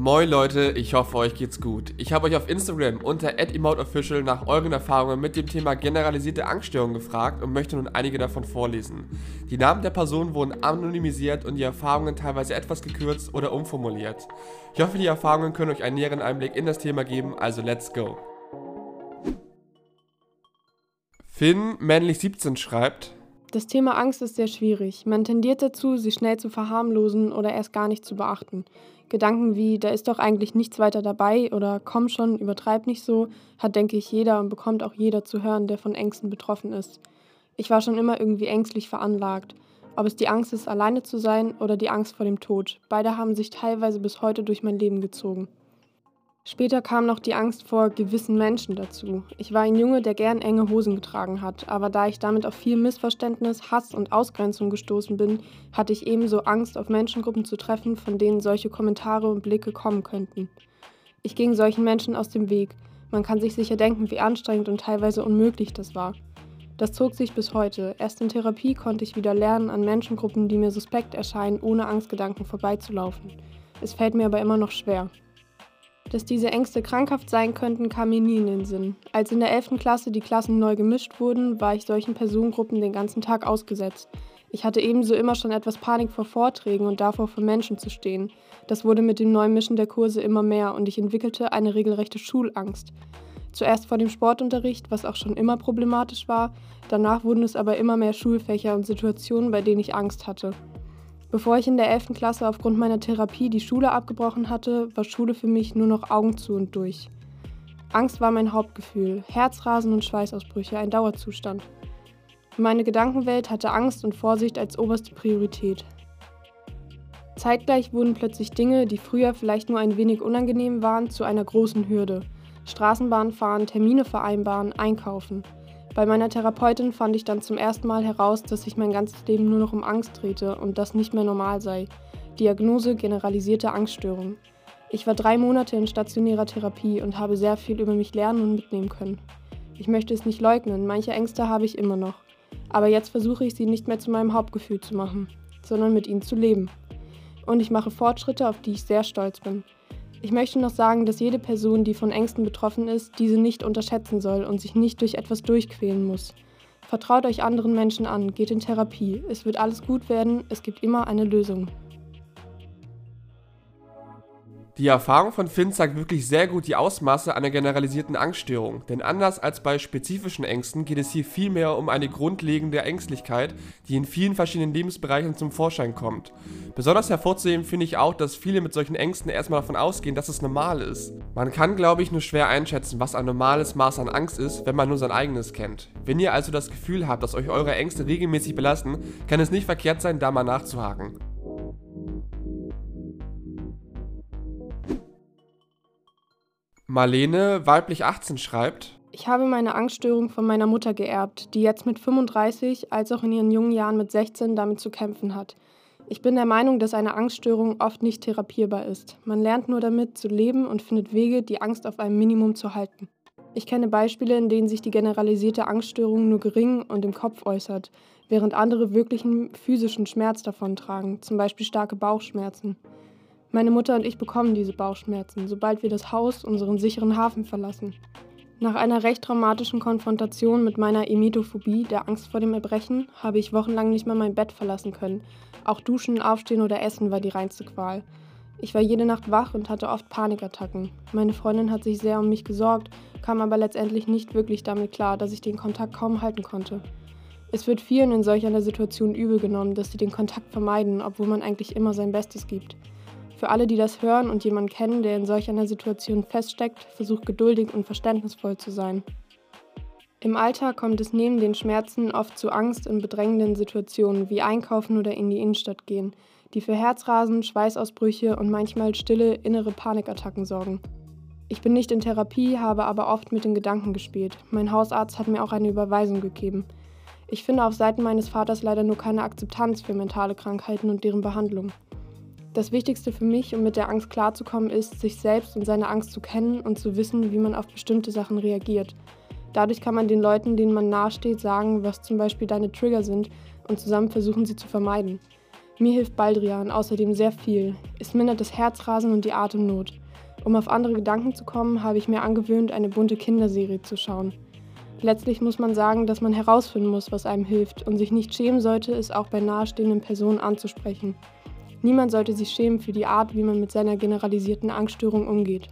Moin Leute, ich hoffe euch geht's gut. Ich habe euch auf Instagram unter @emoteofficial nach euren Erfahrungen mit dem Thema generalisierte Angststörungen gefragt und möchte nun einige davon vorlesen. Die Namen der Personen wurden anonymisiert und die Erfahrungen teilweise etwas gekürzt oder umformuliert. Ich hoffe, die Erfahrungen können euch einen näheren Einblick in das Thema geben, also let's go. Finn männlich 17 schreibt: Das Thema Angst ist sehr schwierig. Man tendiert dazu, sie schnell zu verharmlosen oder erst gar nicht zu beachten. Gedanken wie, da ist doch eigentlich nichts weiter dabei oder komm schon, übertreib nicht so, hat, denke ich, jeder und bekommt auch jeder zu hören, der von Ängsten betroffen ist. Ich war schon immer irgendwie ängstlich veranlagt. Ob es die Angst ist, alleine zu sein oder die Angst vor dem Tod. Beide haben sich teilweise bis heute durch mein Leben gezogen. Später kam noch die Angst vor gewissen Menschen dazu. Ich war ein Junge, der gern enge Hosen getragen hat, aber da ich damit auf viel Missverständnis, Hass und Ausgrenzung gestoßen bin, hatte ich ebenso Angst, auf Menschengruppen zu treffen, von denen solche Kommentare und Blicke kommen könnten. Ich ging solchen Menschen aus dem Weg. Man kann sich sicher denken, wie anstrengend und teilweise unmöglich das war. Das zog sich bis heute. Erst in Therapie konnte ich wieder lernen, an Menschengruppen, die mir suspekt erscheinen, ohne Angstgedanken vorbeizulaufen. Es fällt mir aber immer noch schwer. Dass diese Ängste krankhaft sein könnten, kam mir nie in den Sinn. Als in der 11. Klasse die Klassen neu gemischt wurden, war ich solchen Personengruppen den ganzen Tag ausgesetzt. Ich hatte ebenso immer schon etwas Panik vor Vorträgen und davor, vor Menschen zu stehen. Das wurde mit dem Neumischen der Kurse immer mehr und ich entwickelte eine regelrechte Schulangst. Zuerst vor dem Sportunterricht, was auch schon immer problematisch war, danach wurden es aber immer mehr Schulfächer und Situationen, bei denen ich Angst hatte. Bevor ich in der 11. Klasse aufgrund meiner Therapie die Schule abgebrochen hatte, war Schule für mich nur noch Augen zu und durch. Angst war mein Hauptgefühl, Herzrasen und Schweißausbrüche ein Dauerzustand. Meine Gedankenwelt hatte Angst und Vorsicht als oberste Priorität. Zeitgleich wurden plötzlich Dinge, die früher vielleicht nur ein wenig unangenehm waren, zu einer großen Hürde. Straßenbahn fahren, Termine vereinbaren, einkaufen – bei meiner Therapeutin fand ich dann zum ersten Mal heraus, dass sich mein ganzes Leben nur noch um Angst drehte und das nicht mehr normal sei. Diagnose generalisierte Angststörung. Ich war drei Monate in stationärer Therapie und habe sehr viel über mich lernen und mitnehmen können. Ich möchte es nicht leugnen, manche Ängste habe ich immer noch. Aber jetzt versuche ich sie nicht mehr zu meinem Hauptgefühl zu machen, sondern mit ihnen zu leben. Und ich mache Fortschritte, auf die ich sehr stolz bin. Ich möchte noch sagen, dass jede Person, die von Ängsten betroffen ist, diese nicht unterschätzen soll und sich nicht durch etwas durchquälen muss. Vertraut euch anderen Menschen an, geht in Therapie. Es wird alles gut werden, es gibt immer eine Lösung. Die Erfahrung von Finn zeigt wirklich sehr gut die Ausmaße einer generalisierten Angststörung, denn anders als bei spezifischen Ängsten geht es hier vielmehr um eine grundlegende Ängstlichkeit, die in vielen verschiedenen Lebensbereichen zum Vorschein kommt. Besonders hervorzuheben finde ich auch, dass viele mit solchen Ängsten erstmal davon ausgehen, dass es normal ist. Man kann, glaube ich, nur schwer einschätzen, was ein normales Maß an Angst ist, wenn man nur sein eigenes kennt. Wenn ihr also das Gefühl habt, dass euch eure Ängste regelmäßig belasten, kann es nicht verkehrt sein, da mal nachzuhaken. Marlene, weiblich 18, schreibt: Ich habe meine Angststörung von meiner Mutter geerbt, die jetzt mit 35 als auch in ihren jungen Jahren mit 16 damit zu kämpfen hat. Ich bin der Meinung, dass eine Angststörung oft nicht therapierbar ist. Man lernt nur damit zu leben und findet Wege, die Angst auf einem Minimum zu halten. Ich kenne Beispiele, in denen sich die generalisierte Angststörung nur gering und im Kopf äußert, während andere wirklichen physischen Schmerz davontragen, zum Beispiel starke Bauchschmerzen. Meine Mutter und ich bekommen diese Bauchschmerzen, sobald wir das Haus, unseren sicheren Hafen verlassen. Nach einer recht traumatischen Konfrontation mit meiner Emetophobie, der Angst vor dem Erbrechen, habe ich wochenlang nicht mehr mein Bett verlassen können. Auch Duschen, Aufstehen oder Essen war die reinste Qual. Ich war jede Nacht wach und hatte oft Panikattacken. Meine Freundin hat sich sehr um mich gesorgt, kam aber letztendlich nicht wirklich damit klar, dass ich den Kontakt kaum halten konnte. Es wird vielen in solch einer Situation übel genommen, dass sie den Kontakt vermeiden, obwohl man eigentlich immer sein Bestes gibt. Für alle, die das hören und jemanden kennen, der in solch einer Situation feststeckt, versucht geduldig und verständnisvoll zu sein. Im Alltag kommt es neben den Schmerzen oft zu Angst in bedrängenden Situationen wie Einkaufen oder in die Innenstadt gehen, die für Herzrasen, Schweißausbrüche und manchmal stille innere Panikattacken sorgen. Ich bin nicht in Therapie, habe aber oft mit den Gedanken gespielt. Mein Hausarzt hat mir auch eine Überweisung gegeben. Ich finde auf Seiten meines Vaters leider nur keine Akzeptanz für mentale Krankheiten und deren Behandlung. Das Wichtigste für mich, um mit der Angst klarzukommen, ist, sich selbst und seine Angst zu kennen und zu wissen, wie man auf bestimmte Sachen reagiert. Dadurch kann man den Leuten, denen man nahesteht, sagen, was zum Beispiel deine Trigger sind und zusammen versuchen, sie zu vermeiden. Mir hilft Baldrian außerdem sehr viel. Es mindert das Herzrasen und die Atemnot. Um auf andere Gedanken zu kommen, habe ich mir angewöhnt, eine bunte Kinderserie zu schauen. Letztlich muss man sagen, dass man herausfinden muss, was einem hilft und sich nicht schämen sollte, es auch bei nahestehenden Personen anzusprechen. Niemand sollte sich schämen für die Art, wie man mit seiner generalisierten Angststörung umgeht.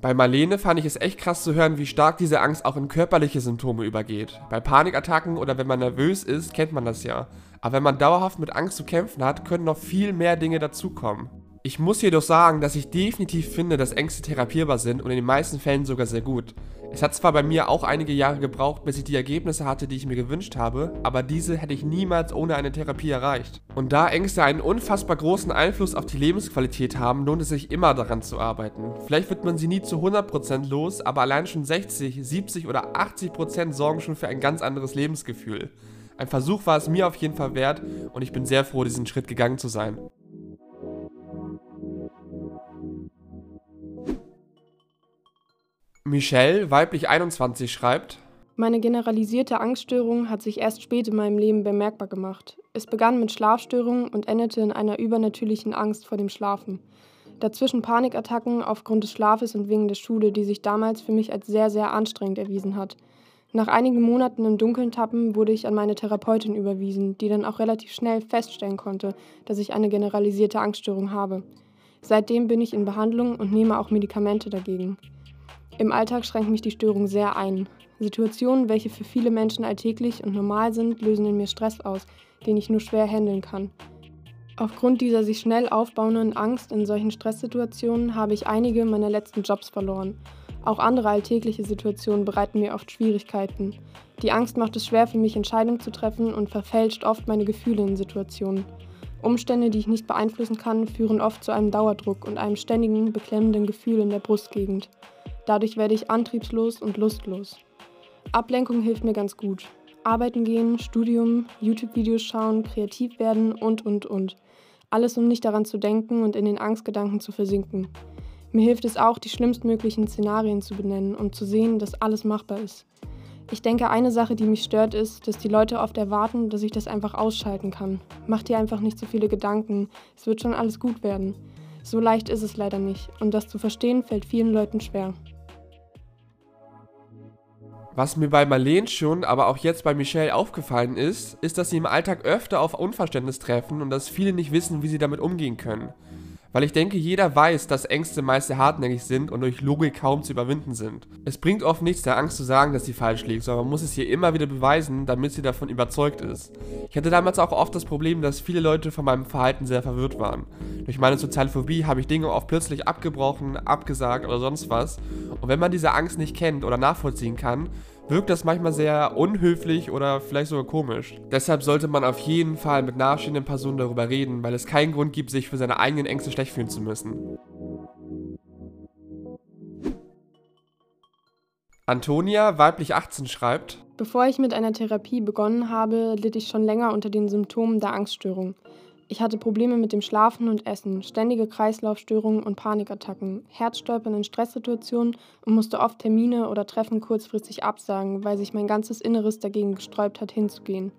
Bei Marlene fand ich es echt krass zu hören, wie stark diese Angst auch in körperliche Symptome übergeht. Bei Panikattacken oder wenn man nervös ist, kennt man das ja. Aber wenn man dauerhaft mit Angst zu kämpfen hat, können noch viel mehr Dinge dazukommen. Ich muss jedoch sagen, dass ich definitiv finde, dass Ängste therapierbar sind und in den meisten Fällen sogar sehr gut. Es hat zwar bei mir auch einige Jahre gebraucht, bis ich die Ergebnisse hatte, die ich mir gewünscht habe, aber diese hätte ich niemals ohne eine Therapie erreicht. Und da Ängste einen unfassbar großen Einfluss auf die Lebensqualität haben, lohnt es sich immer daran zu arbeiten. Vielleicht wird man sie nie zu 100% los, aber allein schon 60, 70 oder 80% sorgen schon für ein ganz anderes Lebensgefühl. Ein Versuch war es mir auf jeden Fall wert und ich bin sehr froh, diesen Schritt gegangen zu sein. Michelle, weiblich 21, schreibt: Meine generalisierte Angststörung hat sich erst spät in meinem Leben bemerkbar gemacht. Es begann mit Schlafstörungen und endete in einer übernatürlichen Angst vor dem Schlafen. Dazwischen Panikattacken aufgrund des Schlafes und wegen der Schule, die sich damals für mich als sehr, sehr anstrengend erwiesen hat. Nach einigen Monaten im Dunkeln tappen wurde ich an meine Therapeutin überwiesen, die dann auch relativ schnell feststellen konnte, dass ich eine generalisierte Angststörung habe. Seitdem bin ich in Behandlung und nehme auch Medikamente dagegen. Im Alltag schränkt mich die Störung sehr ein. Situationen, welche für viele Menschen alltäglich und normal sind, lösen in mir Stress aus, den ich nur schwer handeln kann. Aufgrund dieser sich schnell aufbauenden Angst in solchen Stresssituationen habe ich einige meiner letzten Jobs verloren. Auch andere alltägliche Situationen bereiten mir oft Schwierigkeiten. Die Angst macht es schwer für mich, Entscheidungen zu treffen und verfälscht oft meine Gefühle in Situationen. Umstände, die ich nicht beeinflussen kann, führen oft zu einem Dauerdruck und einem ständigen, beklemmenden Gefühl in der Brustgegend. Dadurch werde ich antriebslos und lustlos. Ablenkung hilft mir ganz gut. Arbeiten gehen, Studium, YouTube-Videos schauen, kreativ werden und, und, und. Alles, um nicht daran zu denken und in den Angstgedanken zu versinken. Mir hilft es auch, die schlimmstmöglichen Szenarien zu benennen und zu sehen, dass alles machbar ist. Ich denke, eine Sache, die mich stört, ist, dass die Leute oft erwarten, dass ich das einfach ausschalten kann. Mach dir einfach nicht so viele Gedanken, es wird schon alles gut werden. So leicht ist es leider nicht und das zu verstehen fällt vielen Leuten schwer. Was mir bei Marlene schon, aber auch jetzt bei Michelle aufgefallen ist, ist, dass sie im Alltag öfter auf Unverständnis treffen und dass viele nicht wissen, wie sie damit umgehen können. Weil ich denke, jeder weiß, dass Ängste meist sehr hartnäckig sind und durch Logik kaum zu überwinden sind. Es bringt oft nichts, der Angst zu sagen, dass sie falsch liegt, sondern man muss es ihr immer wieder beweisen, damit sie davon überzeugt ist. Ich hatte damals auch oft das Problem, dass viele Leute von meinem Verhalten sehr verwirrt waren. Durch meine soziale Phobie habe ich Dinge oft plötzlich abgebrochen, abgesagt oder sonst was. Und wenn man diese Angst nicht kennt oder nachvollziehen kann, wirkt das manchmal sehr unhöflich oder vielleicht sogar komisch. Deshalb sollte man auf jeden Fall mit nahestehenden Personen darüber reden, weil es keinen Grund gibt, sich für seine eigenen Ängste schlecht fühlen zu müssen. Antonia, weiblich 18, schreibt: Bevor ich mit einer Therapie begonnen habe, litt ich schon länger unter den Symptomen der Angststörung. Ich hatte Probleme mit dem Schlafen und Essen, ständige Kreislaufstörungen und Panikattacken, Herzstolpern in Stresssituationen und musste oft Termine oder Treffen kurzfristig absagen, weil sich mein ganzes Inneres dagegen gesträubt hat, hinzugehen.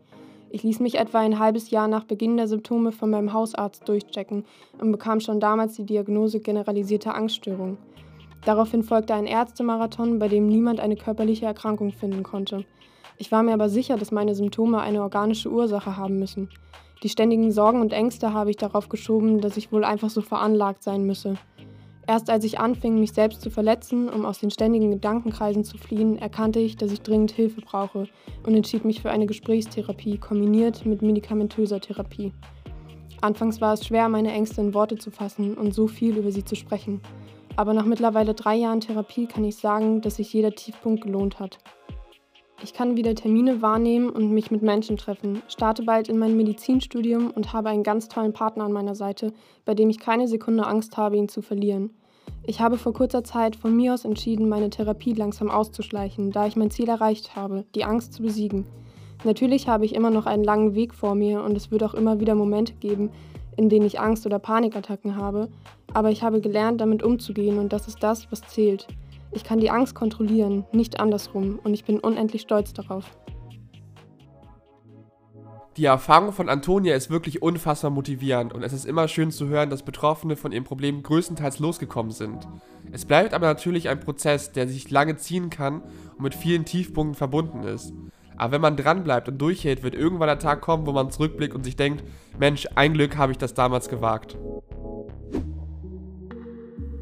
Ich ließ mich etwa ein halbes Jahr nach Beginn der Symptome von meinem Hausarzt durchchecken und bekam schon damals die Diagnose generalisierte Angststörung. Daraufhin folgte ein Ärztemarathon, bei dem niemand eine körperliche Erkrankung finden konnte. Ich war mir aber sicher, dass meine Symptome eine organische Ursache haben müssen. Die ständigen Sorgen und Ängste habe ich darauf geschoben, dass ich wohl einfach so veranlagt sein müsse. Erst als ich anfing, mich selbst zu verletzen, um aus den ständigen Gedankenkreisen zu fliehen, erkannte ich, dass ich dringend Hilfe brauche und entschied mich für eine Gesprächstherapie kombiniert mit medikamentöser Therapie. Anfangs war es schwer, meine Ängste in Worte zu fassen und so viel über sie zu sprechen. Aber nach mittlerweile drei Jahren Therapie kann ich sagen, dass sich jeder Tiefpunkt gelohnt hat. Ich kann wieder Termine wahrnehmen und mich mit Menschen treffen, starte bald in mein Medizinstudium und habe einen ganz tollen Partner an meiner Seite, bei dem ich keine Sekunde Angst habe, ihn zu verlieren. Ich habe vor kurzer Zeit von mir aus entschieden, meine Therapie langsam auszuschleichen, da ich mein Ziel erreicht habe, die Angst zu besiegen. Natürlich habe ich immer noch einen langen Weg vor mir und es wird auch immer wieder Momente geben, in denen ich Angst oder Panikattacken habe, aber ich habe gelernt, damit umzugehen und das ist das, was zählt. Ich kann die Angst kontrollieren, nicht andersrum, und ich bin unendlich stolz darauf. Die Erfahrung von Antonia ist wirklich unfassbar motivierend und es ist immer schön zu hören, dass Betroffene von ihrem Problem größtenteils losgekommen sind. Es bleibt aber natürlich ein Prozess, der sich lange ziehen kann und mit vielen Tiefpunkten verbunden ist. Aber wenn man dranbleibt und durchhält, wird irgendwann der Tag kommen, wo man zurückblickt und sich denkt, Mensch, ein Glück habe ich das damals gewagt.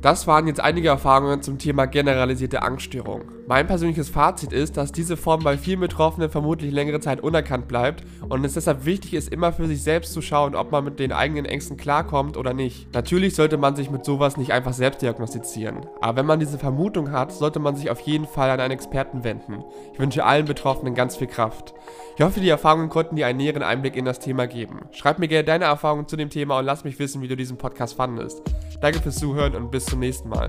Das waren jetzt einige Erfahrungen zum Thema generalisierte Angststörung. Mein persönliches Fazit ist, dass diese Form bei vielen Betroffenen vermutlich längere Zeit unerkannt bleibt und es deshalb wichtig ist, immer für sich selbst zu schauen, ob man mit den eigenen Ängsten klarkommt oder nicht. Natürlich sollte man sich mit sowas nicht einfach selbst diagnostizieren, aber wenn man diese Vermutung hat, sollte man sich auf jeden Fall an einen Experten wenden. Ich wünsche allen Betroffenen ganz viel Kraft. Ich hoffe, die Erfahrungen konnten dir einen näheren Einblick in das Thema geben. Schreib mir gerne deine Erfahrungen zu dem Thema und lass mich wissen, wie du diesen Podcast fandest. Danke fürs Zuhören und bis zum nächsten Mal.